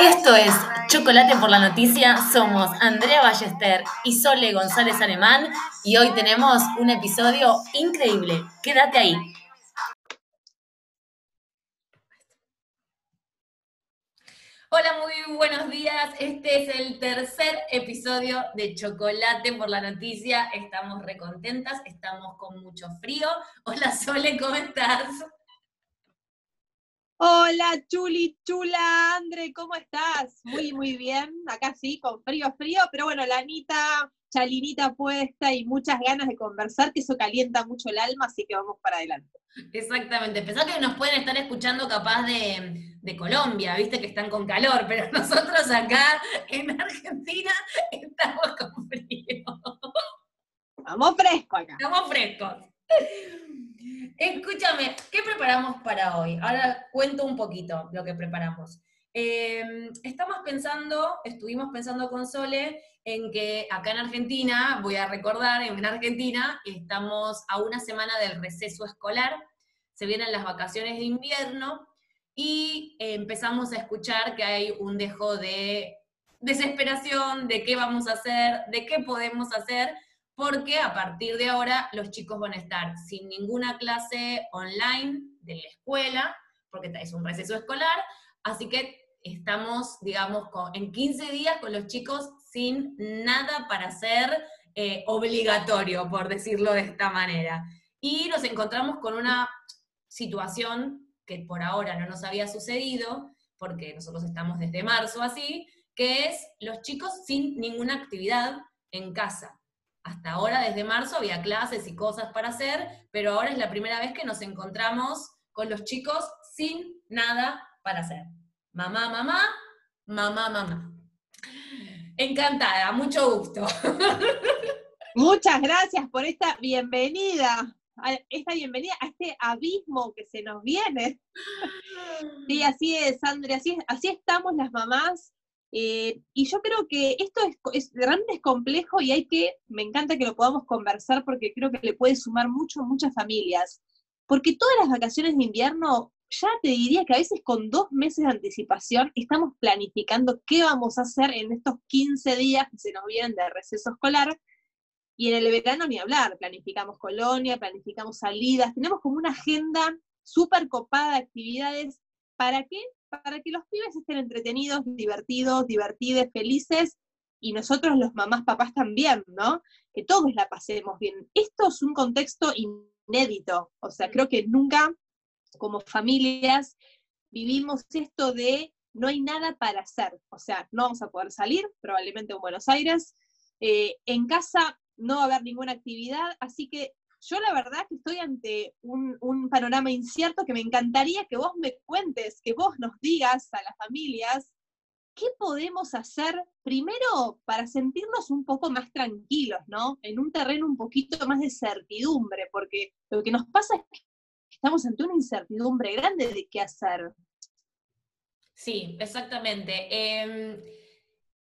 Esto es Chocolate por la Noticia. Somos Andrea Ballester y Sole González Alemán y hoy tenemos un episodio increíble. Quédate ahí. Hola, muy buenos días. Este es el tercer episodio de Chocolate por la Noticia. Estamos recontentas, estamos con mucho frío. Hola Sole, ¿cómo estás? Hola, Chuli, chula, Andre, ¿cómo estás? Muy, muy bien. Acá sí, con frío, frío, pero bueno, la Anita, chalinita puesta y muchas ganas de conversar, que eso calienta mucho el alma, así que vamos para adelante. Exactamente. Pensá que nos pueden estar escuchando capaz de, de Colombia, viste que están con calor, pero nosotros acá en Argentina estamos con frío. Estamos frescos acá. Estamos frescos. Escúchame, ¿qué preparamos para hoy? Ahora cuento un poquito lo que preparamos. Em, estamos pensando, estuvimos pensando con Sole en que acá en Argentina, voy a recordar, en Argentina estamos a una semana del receso escolar, se vienen las vacaciones de invierno y empezamos a escuchar que hay un dejo de desesperación de qué vamos a hacer, de qué podemos hacer, porque a partir de ahora los chicos van a estar sin ninguna clase online de la escuela, porque es un receso escolar, así que estamos, digamos, en 15 días con los chicos sin nada para hacer eh, obligatorio, por decirlo de esta manera. Y nos encontramos con una situación que por ahora no nos había sucedido, porque nosotros estamos desde marzo así, que es los chicos sin ninguna actividad en casa. Hasta ahora, desde marzo, había clases y cosas para hacer, pero ahora es la primera vez que nos encontramos con los chicos sin nada para hacer. Mamá, mamá, mamá, mamá. Encantada, mucho gusto. Muchas gracias por esta bienvenida, esta bienvenida a este abismo que se nos viene. Sí, así es, Andrea, así, así estamos las mamás eh, y yo creo que esto es, realmente es complejo y hay que, me encanta que lo podamos conversar porque creo que le puede sumar mucho a muchas familias. Porque todas las vacaciones de invierno, ya te diría que a veces con dos meses de anticipación estamos planificando qué vamos a hacer en estos 15 días que se nos vienen de receso escolar. Y en el verano ni hablar, planificamos colonia, planificamos salidas, tenemos como una agenda súper copada de actividades. ¿Para qué? Para que los pibes estén entretenidos, divertidos, divertidos, felices, y nosotros los mamás, papás también, ¿no? Que todos la pasemos bien. Esto es un contexto inédito, o sea, creo que nunca como familias vivimos esto de no hay nada para hacer, o sea, no vamos a poder salir, probablemente en Buenos Aires, eh, en casa no va a haber ninguna actividad, así que yo la verdad que estoy ante un, panorama incierto que me encantaría que vos me cuentes, que vos nos digas a las familias qué podemos hacer primero para sentirnos un poco más tranquilos, ¿no? En un terreno un poquito más de certidumbre, porque lo que nos pasa es que estamos ante una incertidumbre grande de qué hacer. Sí, exactamente. Em,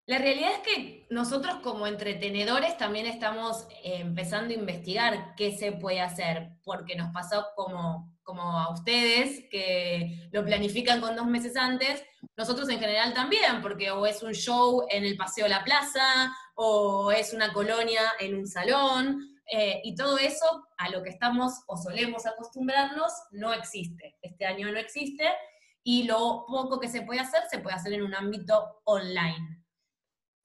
la realidad es que nosotros como entretenedores también estamos eh, empezando a investigar qué se puede hacer, porque nos pasó como, como a ustedes, que lo planifican con dos meses antes, nosotros en general también, porque o es un show en el Paseo de la Plaza, o es una colonia en un salón, eh, y todo eso a lo que estamos o solemos acostumbrarnos no existe. Este año no existe, y lo poco que se puede hacer se puede hacer en un ámbito online.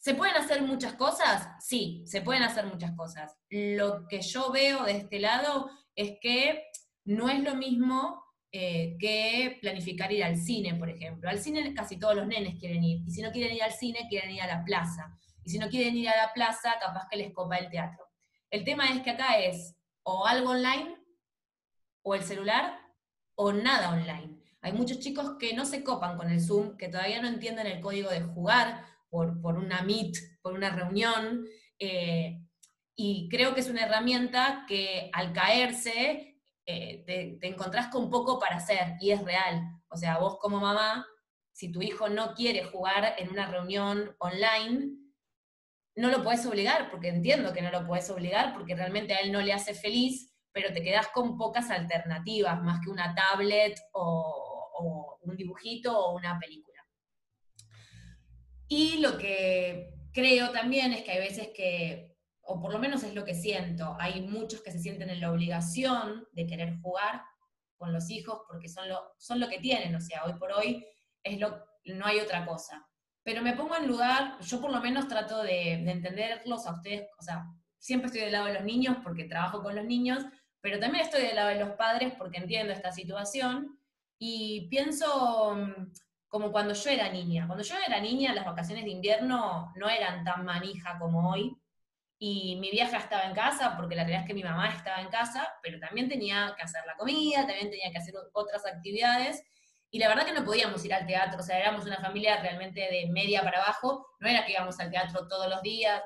¿Se pueden hacer muchas cosas? Sí, se pueden hacer muchas cosas. Lo que yo veo de este lado es que no es lo mismo eh, que planificar ir al cine, por ejemplo. Al cine casi todos los nenes quieren ir, y si no quieren ir al cine, quieren ir a la plaza. Y si no quieren ir a la plaza, capaz que les copa el teatro. El tema es que acá es o algo online, o el celular, o nada online. Hay muchos chicos que no se copan con el Zoom, que todavía no entienden el código de jugar, por, una meet, por una reunión, eh, y creo que es una herramienta que al caerse eh, te, te, encontrás con poco para hacer, y es real. O sea, vos como mamá, si tu hijo no quiere jugar en una reunión online, no lo puedes obligar, porque entiendo que no lo puedes obligar, porque realmente a él no le hace feliz, pero te quedás con pocas alternativas, más que una tablet o un dibujito o una película. Y lo que creo también es que hay veces que, o por lo menos es lo que siento, hay muchos que se sienten en la obligación de querer jugar con los hijos porque son lo, son lo que tienen, o sea, hoy por hoy es lo, no hay otra cosa. Pero me pongo en lugar, yo por lo menos trato de, de entenderlos a ustedes, o sea, siempre estoy del lado de los niños porque trabajo con los niños, pero también estoy del lado de los padres porque entiendo esta situación y pienso mm, como cuando yo era niña. Cuando yo era niña, las vacaciones de invierno no eran tan manija como hoy. Y mi vieja estaba en casa, porque la realidad es que mi mamá estaba en casa, pero también tenía que hacer la comida, también tenía que hacer otras actividades. Y la verdad que no podíamos ir al teatro, o sea, éramos una familia realmente de media para abajo, no era que íbamos al teatro todos los días.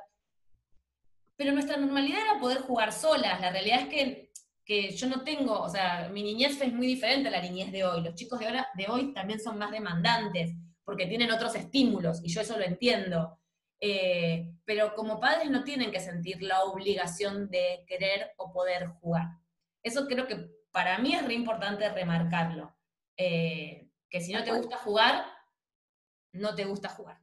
Pero nuestra normalidad era poder jugar solas. La realidad es que que yo no tengo, o sea, mi niñez es muy diferente a la niñez de hoy. Los chicos de, ahora, de hoy también son más demandantes, porque tienen otros estímulos, y yo eso lo entiendo. Eh, pero como padres no tienen que sentir la obligación de querer o poder jugar. Eso creo que para mí es re importante remarcarlo. Eh, que si no te gusta jugar, no te gusta jugar.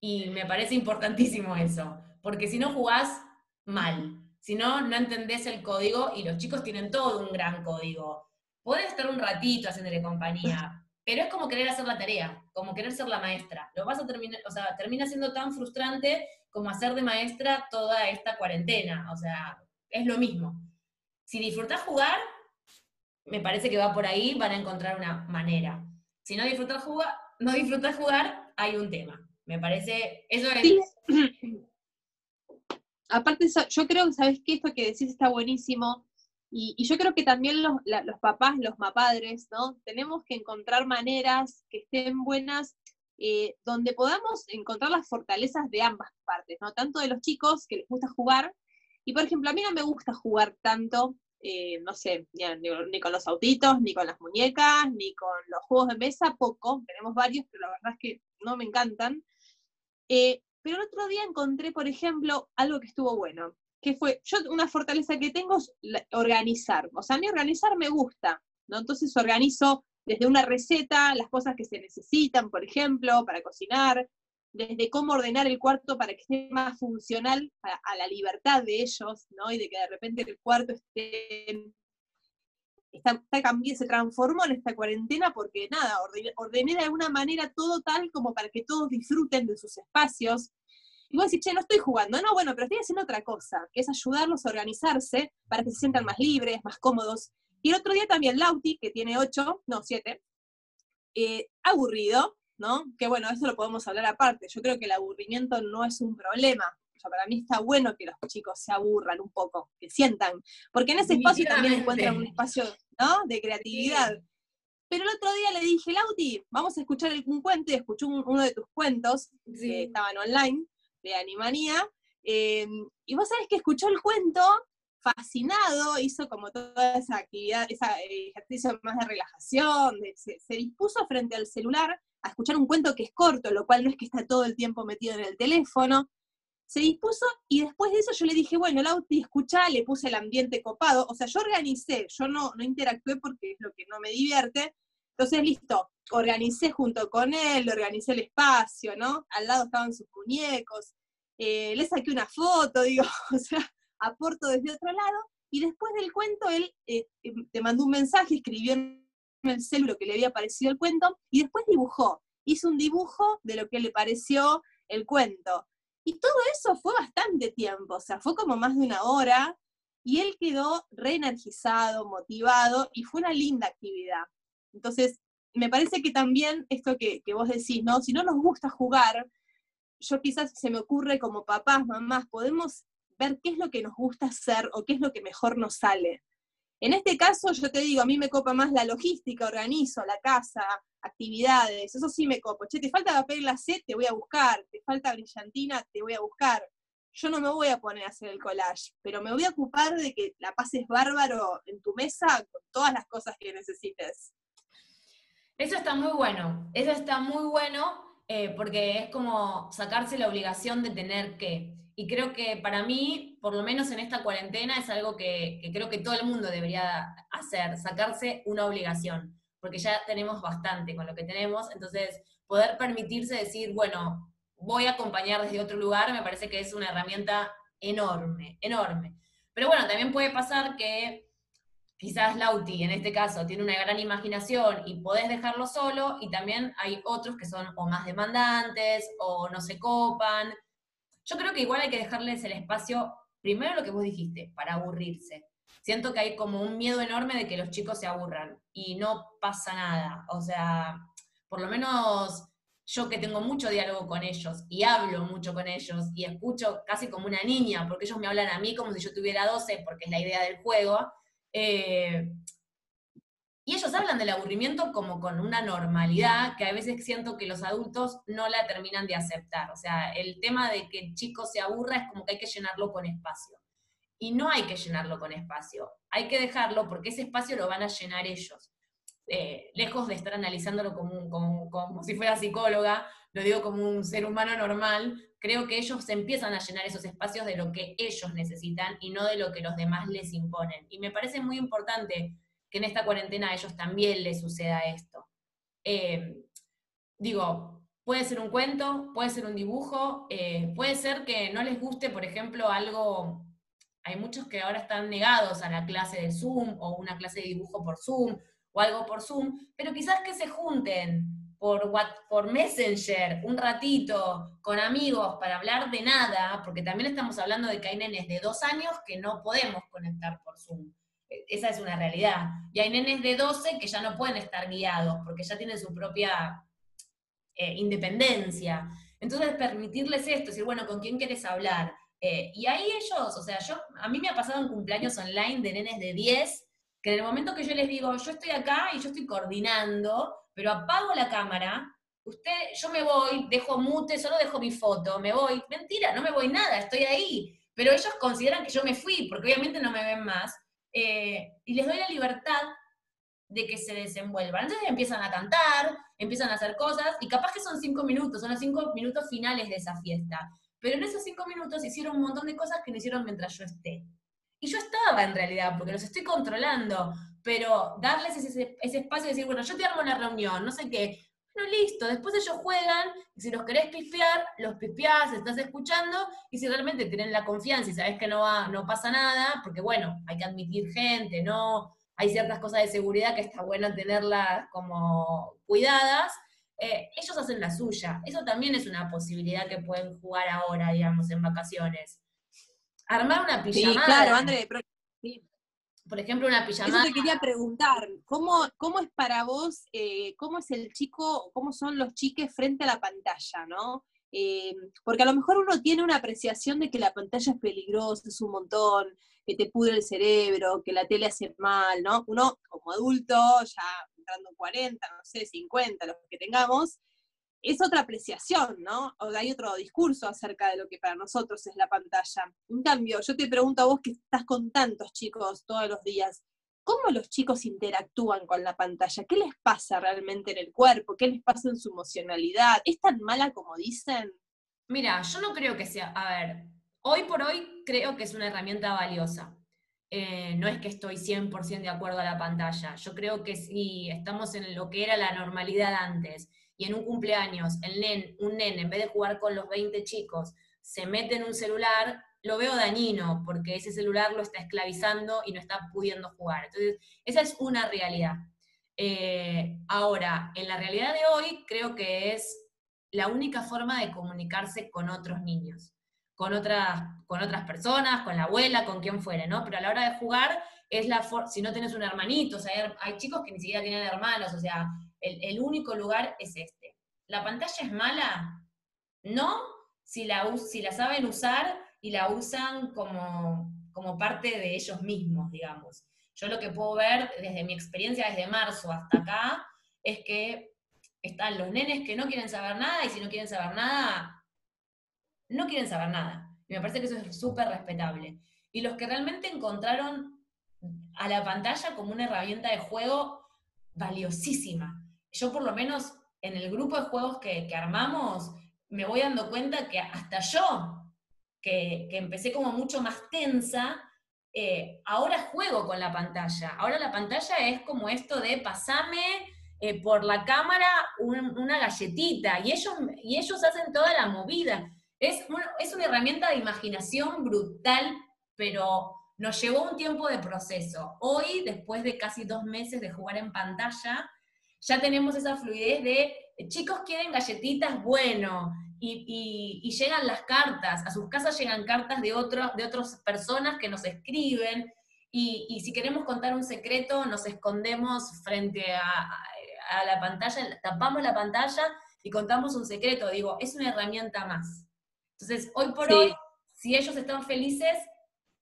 Y me parece importantísimo eso, porque si no jugás, mal. Si no, no entendés el código y los chicos tienen todo un gran código. Podés estar un ratito haciéndole compañía, pero es como querer hacer la tarea, como querer ser la maestra. Lo vas a terminar, o sea, termina siendo tan frustrante como hacer de maestra toda esta cuarentena. O sea, es lo mismo. Si disfrutás jugar, me parece que va por ahí, van a encontrar una manera. Si no disfrutas jugar, no disfrutas jugar, hay un tema. Me parece, eso es aparte, yo creo que, ¿sabes? Esto que decís está buenísimo. Y, yo creo que también los, papás, los mapadres, ¿no? Tenemos que encontrar maneras que estén buenas, eh, donde podamos encontrar las fortalezas de ambas partes, ¿no? Tanto de los chicos que les gusta jugar, y por ejemplo, a mí no me gusta jugar tanto, eh, no sé, ni, con los autitos, ni con las muñecas, ni con los juegos de mesa, poco, tenemos varios, pero la verdad es que no me encantan. Eh, pero el otro día encontré, por ejemplo, algo que estuvo bueno, que fue, yo una fortaleza que tengo es organizar. O sea, a mí organizar me gusta, ¿no? Entonces organizo desde una receta, las cosas que se necesitan, por ejemplo, para cocinar, desde cómo ordenar el cuarto para que esté más funcional a, la libertad de ellos, ¿no? Y de que de repente el cuarto esté está, se transformó en esta cuarentena porque nada, ordené, de alguna manera todo tal como para que todos disfruten de sus espacios, y vos decís, che, no estoy jugando. No, bueno, pero estoy haciendo otra cosa, que es ayudarlos a organizarse para que se sientan más libres, más cómodos. Y el otro día también Lauti, que tiene ocho, no, siete, eh, aburrido, ¿no? Que bueno, eso lo podemos hablar aparte. Yo creo que el aburrimiento no es un problema. O sea, para mí está bueno que los chicos se aburran un poco, que sientan, porque en ese espacio también encuentran un espacio, ¿no? De creatividad. Pero el otro día le dije, Lauti, vamos a escuchar un cuento, y escuché uno de tus cuentos que estaban online, de Animanía, em, y vos sabés que escuchó el cuento fascinado, hizo como toda esa actividad, ese ejercicio más de relajación, se, dispuso frente al celular a escuchar un cuento que es corto, lo cual no es que está todo el tiempo metido en el teléfono. Se dispuso y después de eso yo le dije, bueno, Lauti, escucha, le puse el ambiente copado. O sea, yo organicé, yo no, no interactué porque es lo que no me divierte. Entonces, listo, organicé junto con él, organicé el espacio, ¿no? Al lado estaban sus muñecos, eh, le saqué una foto, digo, o sea, aporto desde otro lado, y después del cuento él eh, em, te mandó un mensaje, escribió en el celular que le había parecido el cuento, y después dibujó, hizo un dibujo de lo que le pareció el cuento. Y todo eso fue bastante tiempo, o sea, fue como más de una hora, y él quedó reenergizado, motivado, y fue una linda actividad. Entonces, me parece que también esto que, vos decís, ¿no? Si no nos gusta jugar, yo quizás se me ocurre como papás, mamás, podemos ver qué es lo que nos gusta hacer o qué es lo que mejor nos sale. En este caso, yo te digo, a mí me copa más la logística, organizo la casa, actividades, eso sí me copo. Che, te falta papel glacé, te voy a buscar, te falta brillantina, te voy a buscar. Yo no me voy a poner a hacer el collage, pero me voy a ocupar de que la pases bárbaro en tu mesa con todas las cosas que necesites. Eso está muy bueno, eso está muy bueno eh, porque es como sacarse la obligación de tener que. Y creo que para mí, por lo menos en esta cuarentena, es algo que, creo que todo el mundo debería hacer, sacarse una obligación, porque ya tenemos bastante con lo que tenemos, entonces poder permitirse decir, bueno, voy a acompañar desde otro lugar, me parece que es una herramienta enorme, enorme. Pero bueno, también puede pasar que quizás Lauti, en este caso, tiene una gran imaginación y podés dejarlo solo, y también hay otros que son o más demandantes o no se copan. Yo creo que igual hay que dejarles el espacio, primero lo que vos dijiste, para aburrirse. Siento que hay como un miedo enorme de que los chicos se aburran y no pasa nada. O sea, por lo menos yo que tengo mucho diálogo con ellos y hablo mucho con ellos y escucho casi como una niña, porque ellos me hablan a mí como si yo tuviera 12, porque es la idea del juego. Eh, y ellos hablan del aburrimiento como con una normalidad que a veces siento que los adultos no la terminan de aceptar. O sea, el tema de que el chico se aburra es como que hay que llenarlo con espacio. Y no hay que llenarlo con espacio, hay que dejarlo porque ese espacio lo van a llenar ellos. Eh, lejos de estar analizándolo como, como, si fuera psicóloga, lo digo como un ser humano normal, creo que ellos empiezan a llenar esos espacios de lo que ellos necesitan y no de lo que los demás les imponen. Y me parece muy importante que en esta cuarentena a ellos también les suceda esto. Eh, digo, puede ser un cuento, puede ser un dibujo, eh, puede ser que no les guste, por ejemplo, algo, hay muchos que ahora están negados a la clase de Zoom o una clase de dibujo por Zoom o algo por Zoom, pero quizás que se junten por, por Messenger un ratito con amigos para hablar de nada, porque también estamos hablando de que hay nenes de dos años que no podemos conectar por Zoom. E, esa es una realidad. Y hay nenes de 12 que ya no pueden estar guiados porque ya tienen su propia eh, independencia. Entonces, permitirles esto, decir, bueno, ¿con quién quieres hablar? Eh, y ahí ellos, o sea, yo, a mí me ha pasado en cumpleaños online de nenes de 10 que en el momento que yo les digo, yo estoy acá y yo estoy coordinando, pero apago la cámara, usted, yo me voy, dejo mute, solo dejo mi foto, me voy. Mentira, no me voy nada, estoy ahí. Pero ellos consideran que yo me fui, porque obviamente no me ven más. Eh, y les doy la libertad de que se desenvuelvan. Entonces empiezan a cantar, empiezan a hacer cosas, y capaz que son cinco minutos, son los cinco minutos finales de esa fiesta. Pero en esos cinco minutos hicieron un montón de cosas que no hicieron mientras yo esté. Y yo estaba en realidad, porque los estoy controlando, pero darles ese, espacio y decir, bueno, yo te armo la reunión, no sé qué. Bueno, listo, después ellos juegan, si los querés pifiar, los pifiás, estás escuchando, y si realmente tienen la confianza y sabes que no, va, no pasa nada, porque bueno, hay que admitir gente, ¿no? Hay ciertas cosas de seguridad que está bueno tenerlas como cuidadas, eh, ellos hacen la suya. Eso también es una posibilidad que pueden jugar ahora, digamos, en vacaciones. Armar una pijamada. Sí, claro, André, Por ejemplo, una pijamada. Eso te quería preguntar, ¿cómo, cómo es para vos, eh, cómo es el chico, cómo son los chiques frente a la pantalla, ¿no? Eh, porque a lo mejor uno tiene una apreciación de que la pantalla es peligrosa, es un montón, que te pudre el cerebro, que la tele hace mal, ¿no? Uno como adulto, ya entrando en 40, no sé, 50, los que tengamos, es otra apreciación, ¿no? O hay otro discurso acerca de lo que para nosotros es la pantalla. En cambio, yo te pregunto a vos que estás con tantos chicos todos los días, ¿cómo los chicos interactúan con la pantalla? ¿Qué les pasa realmente en el cuerpo? ¿Qué les pasa en su emocionalidad? ¿Es tan mala como dicen? Mira, yo no creo que sea, a ver, hoy por hoy creo que es una herramienta valiosa. Eh, no es que estoy 100% de acuerdo a la pantalla. Yo creo que si estamos en lo que era la normalidad antes y en un cumpleaños un nen, en vez de jugar con los 20 chicos, se mete en un celular, lo veo dañino, porque ese celular lo está esclavizando y no está pudiendo jugar. Entonces, esa es una realidad. Eh, ahora, en la realidad de hoy, creo que es la única forma de comunicarse con otros niños, con otras, con otras personas, con la abuela, con quien fuere, ¿no? Pero a la hora de jugar, es la si no tienes un hermanito, o sea, hay, hay chicos que ni siquiera tienen hermanos, o sea, el, único lugar es este. ¿La pantalla es mala? No, si la, si la saben usar y la usan como, como parte de ellos mismos, digamos. Yo lo que puedo ver desde mi experiencia desde marzo hasta acá es que están los nenes que no quieren saber nada y si no quieren saber nada, no quieren saber nada. Y me parece que eso es súper respetable. Y los que realmente encontraron a la pantalla como una herramienta de juego valiosísima yo por lo menos en el grupo de juegos que, armamos, me voy dando cuenta que hasta yo, que, empecé como mucho más tensa, eh, ahora juego con la pantalla. Ahora la pantalla es como esto de pasame eh, por la cámara una galletita y ellos, y ellos hacen toda la movida. Es, es una herramienta de imaginación brutal, pero nos llevó un tiempo de proceso. Hoy, después de casi dos meses de jugar en pantalla, ya tenemos esa fluidez de chicos quieren galletitas, bueno, y, llegan las cartas, a sus casas llegan cartas de, otro, de otras personas que nos escriben, y, si queremos contar un secreto, nos escondemos frente a, la pantalla, tapamos la pantalla y contamos un secreto. Digo, es una herramienta más. Entonces, hoy por hoy, si ellos están felices,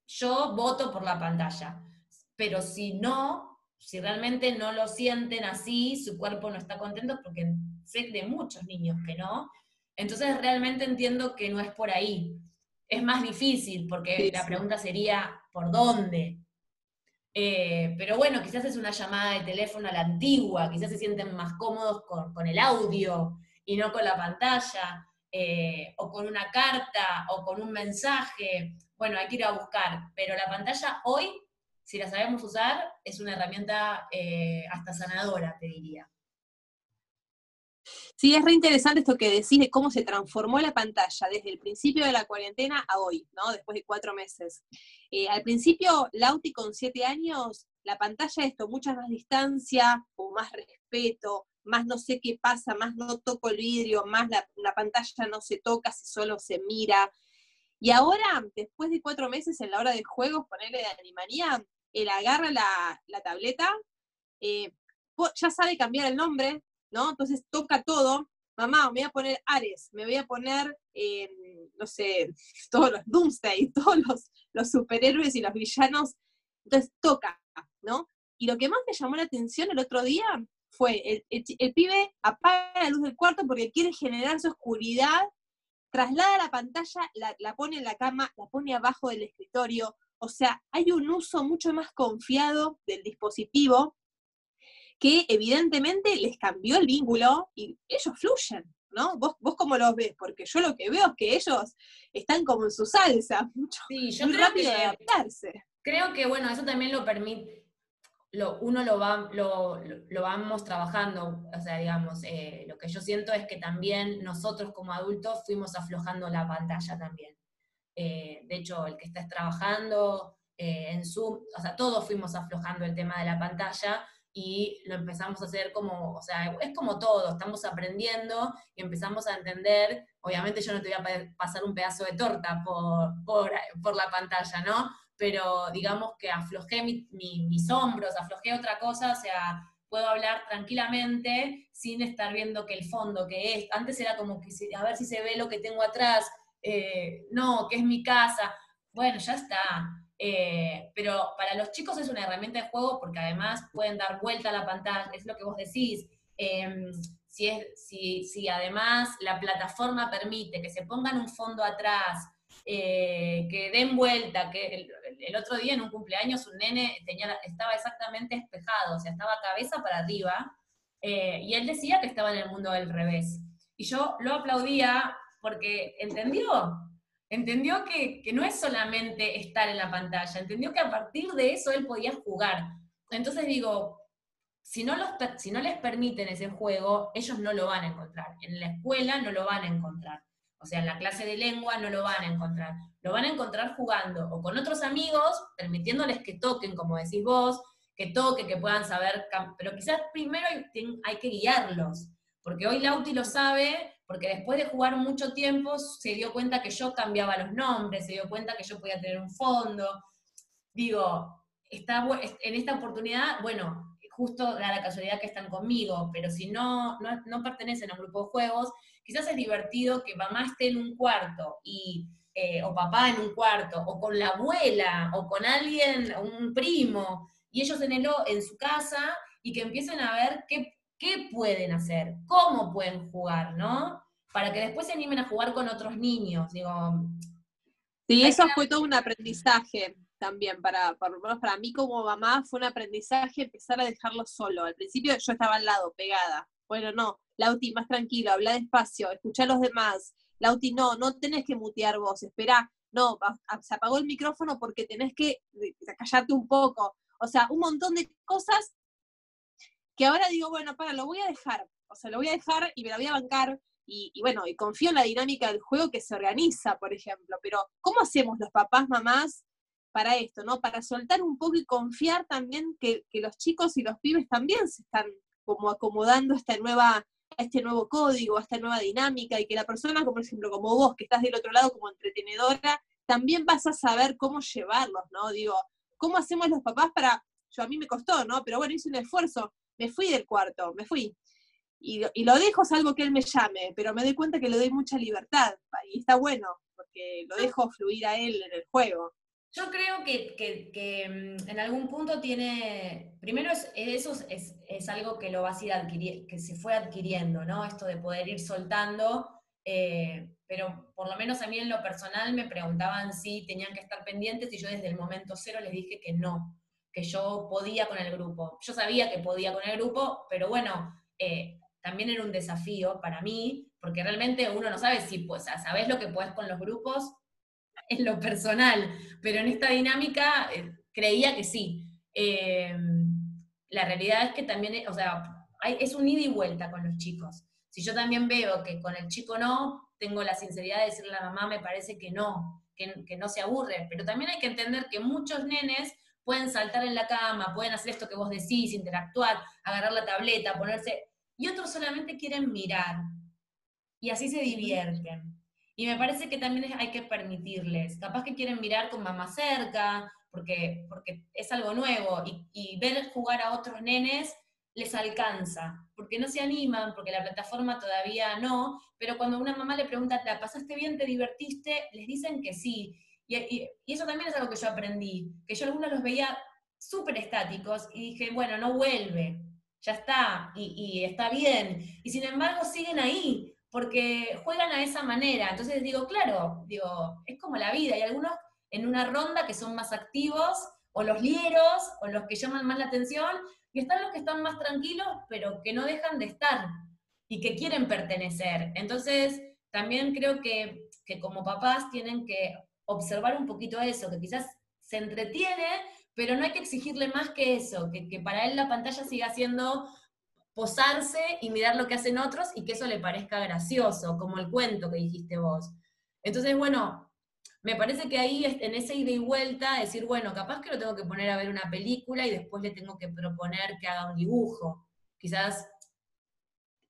yo voto por la pantalla. Pero si no, si realmente no lo sienten así, su cuerpo no está contento, porque sé de muchos niños que no, entonces realmente entiendo que no es por ahí. Es más difícil, porque la pregunta sería, ¿por dónde? Eh, pero bueno, quizás es una llamada de teléfono a la antigua, quizás se sienten más cómodos con, el audio y no con la pantalla, eh, o con una carta, o con un mensaje. Bueno, hay que ir a buscar, pero la pantalla hoy, si la sabemos usar, es una herramienta eh, hasta sanadora, te diría. Sí, es re interesante esto que decís de cómo se transformó la pantalla desde el principio de la cuarentena a hoy, ¿no? Después de cuatro meses. Eh, al principio, Lauti con siete años, la pantalla esto, mucha más distancia, o más respeto, más no sé qué pasa, más no toco el vidrio, más la, pantalla no se toca, si solo se mira. Y ahora, después de cuatro meses en la hora de juegos, ponerle de animaría, él agarra la, tableta, eh, ya sabe cambiar el nombre, ¿no? Entonces toca todo, mamá, me voy a poner Ares, me voy a poner, em, no sé, todos los Doomsday, todos los, los, superhéroes y los villanos, entonces toca, ¿no? Y lo que más me llamó la atención el otro día fue, el, pibe apaga la luz del cuarto porque quiere generar su oscuridad, traslada la pantalla, la, la pone en la cama, la pone abajo del escritorio, o sea, hay un uso mucho más confiado del dispositivo que evidentemente les cambió el vínculo y ellos fluyen, ¿no? ¿Vos, vos cómo los ves? Porque yo lo que veo es que ellos están como en su salsa, mucho, sí, yo muy rápido de adaptarse. Creo que, bueno, eso también lo permite, lo, uno lo, va, lo, lo, vamos trabajando, o sea, digamos, eh, lo que yo siento es que también nosotros como adultos fuimos aflojando la pantalla también. Eh, de hecho, el que estés trabajando eh, en Zoom, o sea, todos fuimos aflojando el tema de la pantalla, y lo empezamos a hacer como, o sea, es como todo, estamos aprendiendo y empezamos a entender, obviamente yo no te voy a pasar un pedazo de torta por, por, la pantalla, ¿no? Pero digamos que aflojé mis hombros, aflojé otra cosa, o sea, puedo hablar tranquilamente sin estar viendo que el fondo, que es, antes era como que a ver si se ve lo que tengo atrás, eh, no, que es mi casa, bueno, ya está, eh, pero para los chicos es una herramienta de juego porque además pueden dar vuelta a la pantalla, es lo que vos decís. Em, si, es, si, si, además la plataforma permite que se pongan un fondo atrás, eh, que den vuelta, que el, otro día en un cumpleaños un nene estaba exactamente espejado, o sea, estaba cabeza para arriba, eh, y él decía que estaba en el mundo del revés. Y yo lo aplaudía porque entendió, Entendió que, no es solamente estar en la pantalla, entendió que a partir de eso él podía jugar. Entonces digo, si no, los, si no les permiten ese juego, ellos no lo van a encontrar. En la escuela no lo van a encontrar. O sea, en la clase de lengua no lo van a encontrar. Lo van a encontrar jugando o con otros amigos, permitiéndoles que toquen, como decís vos, que toquen, que puedan saber, pero quizás primero hay, que guiarlos, porque hoy Lauti lo sabe, porque después de jugar mucho tiempo se dio cuenta que yo cambiaba los nombres, se dio cuenta que yo podía tener un fondo. Digo, está, en esta oportunidad, bueno, justo da la casualidad que están conmigo, pero si no, no, pertenecen a un grupo de juegos, quizás es divertido que mamá esté en un cuarto y eh, o papá en un cuarto, o con la abuela, o con alguien, un primo, y ellos en, el, en su casa, y que empiecen a ver qué, qué pueden hacer, cómo pueden jugar, ¿no? Para que después se animen a jugar con otros niños, digo. Sí, eso fue todo un aprendizaje también, para, para, para mí como mamá fue un aprendizaje empezar a dejarlo solo. Al principio yo estaba al lado, pegada. Bueno, no, Lauti, más tranquilo, habla despacio, escucha a los demás. Lauti, no, no tenés que mutear vos, espera, no, se apagó el micrófono porque tenés que callarte un poco. O sea, un montón de cosas que ahora digo, bueno, para, lo voy a dejar, o sea, lo voy a dejar y me la voy a bancar, y, y, bueno, y confío en la dinámica del juego que se organiza, por ejemplo, pero ¿cómo hacemos los papás, mamás para esto, ¿no? Para soltar un poco y confiar también que, que los chicos y los pibes también se están como acomodando esta nueva, este nuevo código, esta nueva dinámica, y que la persona, como por ejemplo, como vos, que estás del otro lado como entretenedora, también vas a saber cómo llevarlos, ¿no? Digo, ¿cómo hacemos los papás para, yo a mí me costó, ¿no? Pero bueno, hice un esfuerzo, me fui del cuarto, me fui. Y, y lo dejo salvo que él me llame, pero me doy cuenta que le doy mucha libertad, y está bueno, porque lo dejo fluir a él en el juego. Yo creo que, mm, en algún punto tiene, primero es, eso es, algo que lo vas a ir adquiriendo, que se fue adquiriendo, ¿no? Esto de poder ir soltando, eh, pero por lo menos a mí en lo personal me preguntaban si tenían que estar pendientes y yo desde el momento cero les dije que no, que yo podía con el grupo. Yo sabía que podía con el grupo, pero bueno, eh, también era un desafío para mí, porque realmente uno no sabe si, pues, sabes lo que puedes con los grupos, en lo personal, pero en esta dinámica eh, creía que sí. Eh, la realidad es que también, o sea, es un ida y vuelta con los chicos. Si yo también veo que con el chico no, tengo la sinceridad de decirle a la mamá, me parece que no, que, que no se aburre, pero también hay que entender que muchos nenes pueden saltar en la cama, pueden hacer esto que vos decís, interactuar, agarrar la tableta, ponerse, y otros solamente quieren mirar, y así se divierten. Y me parece que también hay que permitirles, capaz que quieren mirar con mamá cerca, porque, porque es algo nuevo, y, ver jugar a otros nenes les alcanza, porque no se animan, porque la plataforma todavía no, pero cuando una mamá le pregunta, ¿te pasaste bien, te divertiste? Les dicen que sí. Y, eso también es algo que yo aprendí, que yo algunos los veía súper estáticos y dije, bueno, no vuelve, ya está, y, está bien. Y sin embargo siguen ahí, porque juegan a esa manera. Entonces digo, claro, digo, es como la vida, hay algunos en una ronda que son más activos, o los lieros, o los que llaman más la atención, y están los que están más tranquilos, pero que no dejan de estar y que quieren pertenecer. Entonces, también creo que, que como papás tienen que observar un poquito eso, que quizás se entretiene, pero no hay que exigirle más que eso, que, que para él la pantalla siga siendo posarse y mirar lo que hacen otros y que eso le parezca gracioso, como el cuento que dijiste vos. Entonces, bueno, me parece que ahí en ese ida y vuelta, decir, bueno, capaz que lo tengo que poner a ver una película y después le tengo que proponer que haga un dibujo. Quizás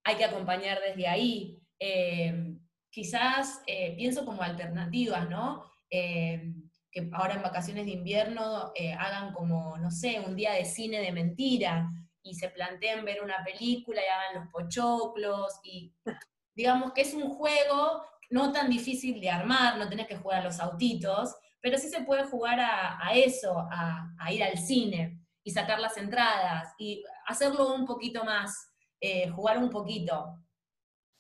hay que acompañar desde ahí. Eh, quizás eh, pienso como alternativas, ¿no? Eh, que ahora en vacaciones de invierno hagan como, no sé, un día de cine de mentira, y se planteen ver una película y hagan los pochoclos y digamos que es un juego no tan difícil de armar, no tenés que jugar a los autitos, pero sí se puede jugar a, eso, a, ir al cine y sacar las entradas y hacerlo un poquito más, eh, jugar un poquito.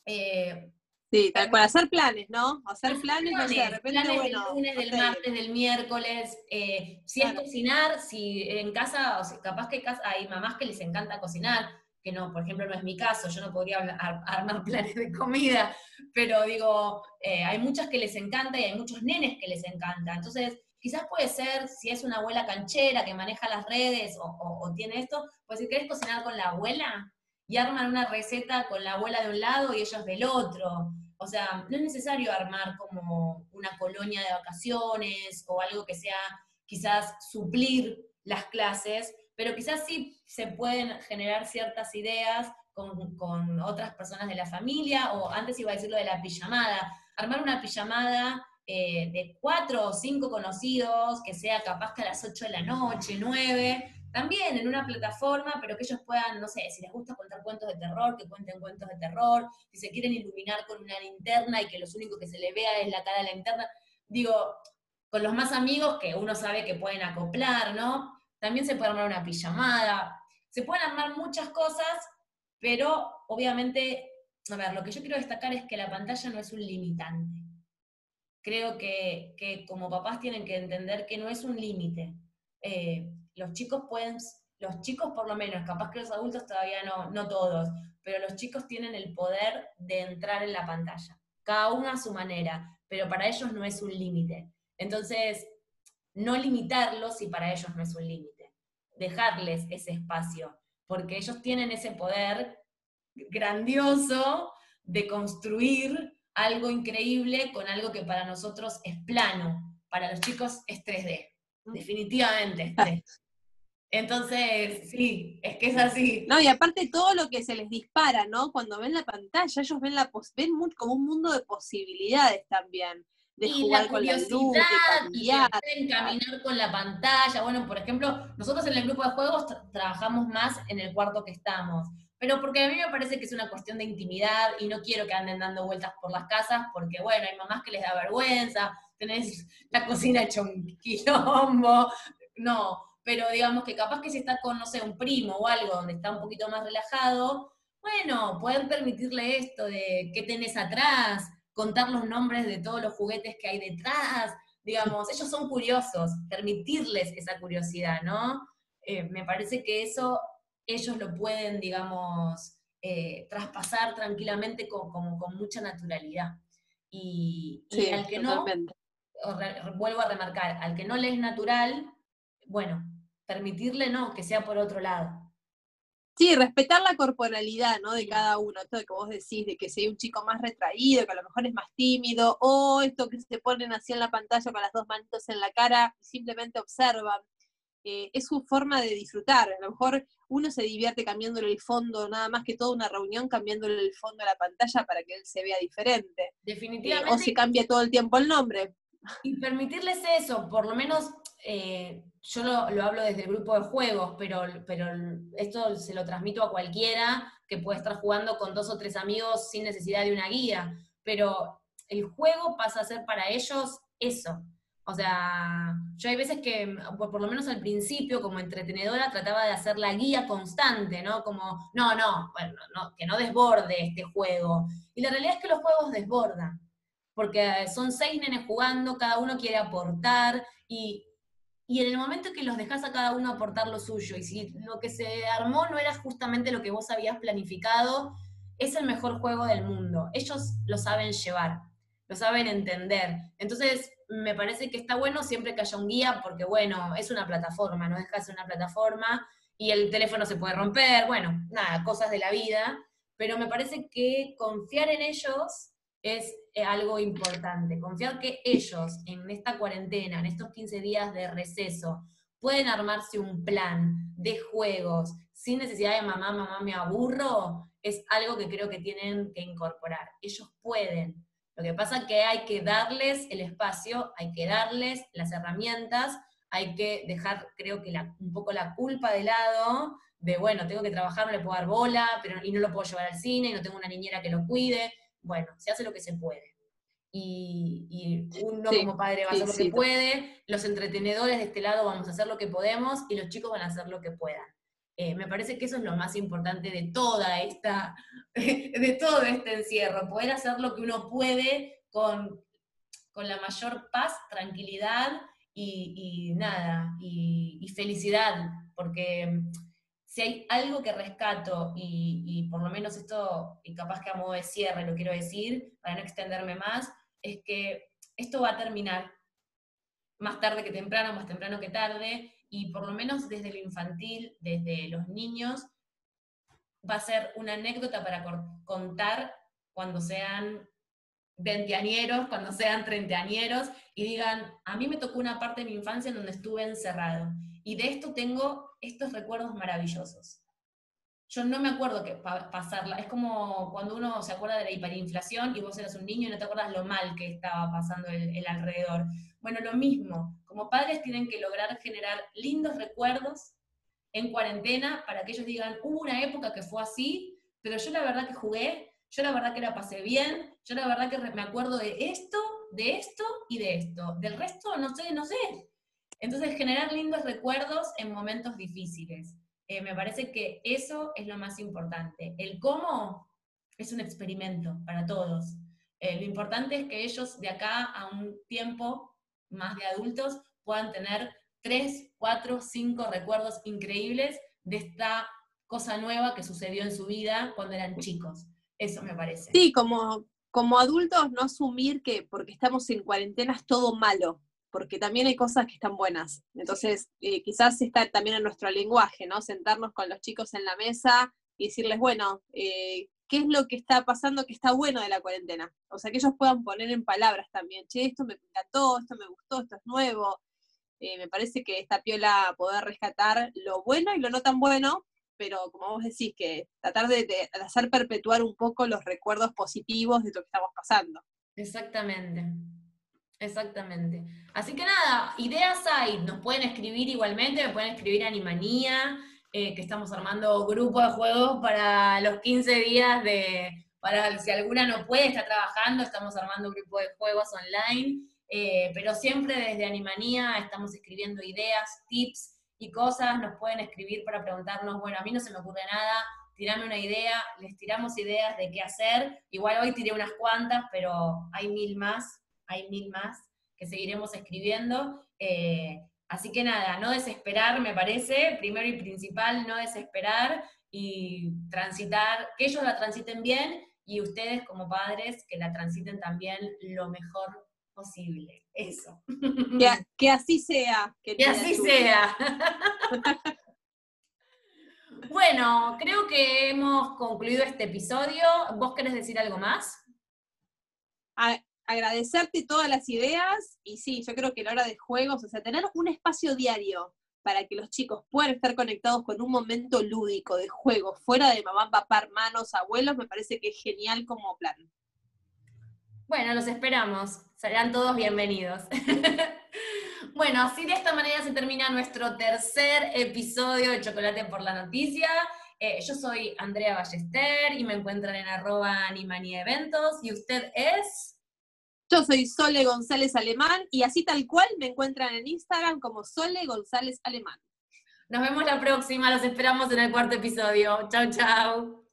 Eh, Sí, tal cual, hacer planes, ¿no? Hacer planes, no de repente, planes del lunes, del martes, del miércoles. Eh, si es cocinar, si en casa, o capaz que hay mamás que les encanta cocinar, que no, por ejemplo, no es mi caso, yo no podría armar planes de comida, pero digo, eh, hay muchas que les encanta y hay muchos nenes que les encanta. Entonces, quizás puede ser, si es una abuela canchera que maneja las redes o, o tiene esto, pues si querés cocinar con la abuela, y arman una receta con la abuela de un lado y ellos del otro. O sea, no es necesario armar como una colonia de vacaciones o algo que sea quizás suplir las clases, pero quizás sí se pueden generar ciertas ideas con, con, otras personas de la familia, o antes iba a decir lo de la pijamada, armar una pijamada eh, de cuatro o cinco conocidos, que sea capaz que a las ocho de la noche, nueve, también en una plataforma, pero que ellos puedan, no sé, si les gusta contar cuentos de terror, que cuenten cuentos de terror, si se quieren iluminar con una linterna y que lo único que se le vea es la cara de la linterna, digo, con los más amigos que uno sabe que pueden acoplar, ¿no? También se puede armar una pijamada, se pueden armar muchas cosas, pero obviamente, a ver, lo que yo quiero destacar es que la pantalla no es un limitante. Creo que, que como papás tienen que entender que no es un límite. Eh, los chicos pueden, los chicos por lo menos, capaz que los adultos todavía no, no todos, pero los chicos tienen el poder de entrar en la pantalla, cada uno a su manera, pero para ellos no es un límite. Entonces, no limitarlos si para ellos no es un límite, dejarles ese espacio. porque ellos tienen ese poder grandioso de construir algo increíble con algo que para nosotros es plano, para los chicos es 3D, mm. definitivamente es 3D. Entonces, sí, es que es así. No, y aparte todo lo que se les dispara, ¿no? Cuando ven la pantalla, ellos ven, la ven como un mundo de posibilidades también. De y jugar la con la luz, y caminar con la pantalla. Bueno, por ejemplo, nosotros en el grupo de juegos trabajamos más en el cuarto que estamos. Pero porque a mí me parece que es una cuestión de intimidad y no quiero que anden dando vueltas por las casas porque, bueno, hay mamás que les da vergüenza, tenés la cocina hecha un quilombo. No, pero digamos que capaz que si está con, no sé, un primo o algo donde está un poquito más relajado, bueno, poder permitirle esto de qué tenés atrás, contar los nombres de todos los juguetes que hay detrás, digamos, ellos son curiosos, permitirles esa curiosidad, ¿no? Eh, me parece que eso ellos lo pueden, digamos, eh, traspasar tranquilamente con, con, mucha naturalidad. Y, al que no, vuelvo a remarcar, al que no le es natural, bueno, permitirle no, que sea por otro lado. Sí, respetar la corporalidad, ¿no? De cada uno, esto de que vos decís, de que sea un chico más retraído, que a lo mejor es más tímido, o esto que se ponen así en la pantalla con las dos manitos en la cara y simplemente observan. Eh, es su forma de disfrutar. A lo mejor uno se divierte cambiándole el fondo, nada más que toda una reunión cambiándole el fondo a la pantalla para que él se vea diferente. Definitivamente. o se cambia todo el tiempo el nombre. Y permitirles eso, por lo menos eh, yo lo, hablo desde el grupo de juegos, pero, pero esto se lo transmito a cualquiera que puede estar jugando con dos o tres amigos sin necesidad de una guía, pero el juego pasa a ser para ellos eso. O sea, yo hay veces que, por, lo menos al principio, como entretenedora, trataba de hacer la guía constante, ¿no? Como, no, no, bueno, no, que no desborde este juego. Y la realidad es que los juegos desbordan, porque son seis nenes jugando, cada uno quiere aportar, y y en el momento que los dejas a cada uno aportar lo suyo, y si lo que se armó no era justamente lo que vos habías planificado, es el mejor juego del mundo. Ellos lo saben llevar, lo saben entender. Entonces, me parece que está bueno siempre que haya un guía, porque bueno, es una plataforma, no dejas una plataforma y el teléfono se puede romper, bueno, nada, cosas de la vida, pero me parece que confiar en ellos es eh, algo importante. Confiar que ellos en esta cuarentena, en estos 15 días de receso, pueden armarse un plan de juegos sin necesidad de mamá, mamá, me aburro, es algo que creo que tienen que incorporar. Ellos pueden. Lo que pasa es que hay que darles el espacio, hay que darles las herramientas, hay que dejar, creo que un poco la culpa de lado, de bueno, tengo que trabajar, no le puedo dar bola, pero y no lo puedo llevar al cine, y no tengo una niñera que lo cuide bueno, se hace lo que se puede. Y, uno como padre va a hacer lo que puede, los entretenedores de este lado vamos a hacer lo que podemos y los chicos van a hacer lo que puedan. Eh, me parece que eso es lo más importante de toda esta, de todo este encierro, poder hacer lo que uno puede con, con la mayor paz, tranquilidad y, nada, y felicidad, porque si hay algo que rescato, y, por lo menos esto, y capaz que a modo de cierre lo quiero decir, para no extenderme más, es que esto va a terminar más tarde que temprano, más temprano que tarde, y por lo menos desde lo infantil, desde los niños, va a ser una anécdota para contar cuando sean veinteañeros, cuando sean treintañeros, y digan, a mí me tocó una parte de mi infancia en donde estuve encerrado, y de esto tengo estos recuerdos maravillosos. Yo no me acuerdo que pasarla, es como cuando uno se acuerda de la hiperinflación y vos eras un niño y no te acuerdas lo mal que estaba pasando el, el alrededor. Bueno, lo mismo, como padres tienen que lograr generar lindos recuerdos en cuarentena para que ellos digan, hubo una época que fue así, pero yo la verdad que jugué, yo la verdad que la pasé bien, yo la verdad que me acuerdo de esto, de esto y de esto. Del resto, no sé, no sé. Entonces, generar lindos recuerdos en momentos difíciles. Eh, me parece que eso es lo más importante. El cómo es un experimento para todos. Eh, lo importante es que ellos de acá a un tiempo más de adultos puedan tener tres, cuatro, cinco recuerdos increíbles de esta cosa nueva que sucedió en su vida cuando eran chicos. Eso me parece. Sí, como, como adultos no asumir que porque estamos en cuarentena es todo malo porque también hay cosas que están buenas. Entonces, eh, quizás está también en nuestro lenguaje, ¿no? Sentarnos con los chicos en la mesa y decirles, bueno, eh, ¿qué es lo que está pasando que está bueno de la cuarentena? O sea, que ellos puedan poner en palabras también, che, esto me encantó, esto me gustó, esto es nuevo. Eh, me parece que esta piola poder rescatar lo bueno y lo no tan bueno, pero como vos decís, que tratar de, de hacer perpetuar un poco los recuerdos positivos de lo que estamos pasando. Exactamente. Exactamente. Así que nada, ideas hay, nos pueden escribir igualmente, me pueden escribir Animanía, eh, que estamos armando grupo de juegos para los 15 días de, para si alguna no puede, está trabajando, estamos armando un grupo de juegos online, eh, pero siempre desde Animanía estamos escribiendo ideas, tips y cosas, nos pueden escribir para preguntarnos, bueno, a mí no se me ocurre nada, tirame una idea, les tiramos ideas de qué hacer, igual hoy tiré unas cuantas, pero hay mil más, hay mil más que seguiremos escribiendo. Eh, así que nada, no desesperar, me parece, primero y principal, no desesperar y transitar, que ellos la transiten bien y ustedes como padres que la transiten también lo mejor posible. Eso. Que, así sea. Que, así sea. bueno, creo que hemos concluido este episodio. ¿Vos querés decir algo más? Agradecerte todas las ideas y sí, yo creo que la hora de juegos, o sea, tener un espacio diario para que los chicos puedan estar conectados con un momento lúdico de juego, fuera de mamá, papá, hermanos, abuelos, me parece que es genial como plan. Bueno, los esperamos. Serán todos bienvenidos. bueno, así de esta manera se termina nuestro tercer episodio de Chocolate por la Noticia. Eh, yo soy Andrea Ballester y me encuentran en arroba Eventos. ¿Y usted es? Yo soy Sole González Alemán y así tal cual me encuentran en Instagram como Sole González Alemán. Nos vemos la próxima, los esperamos en el cuarto episodio. Chau, chau.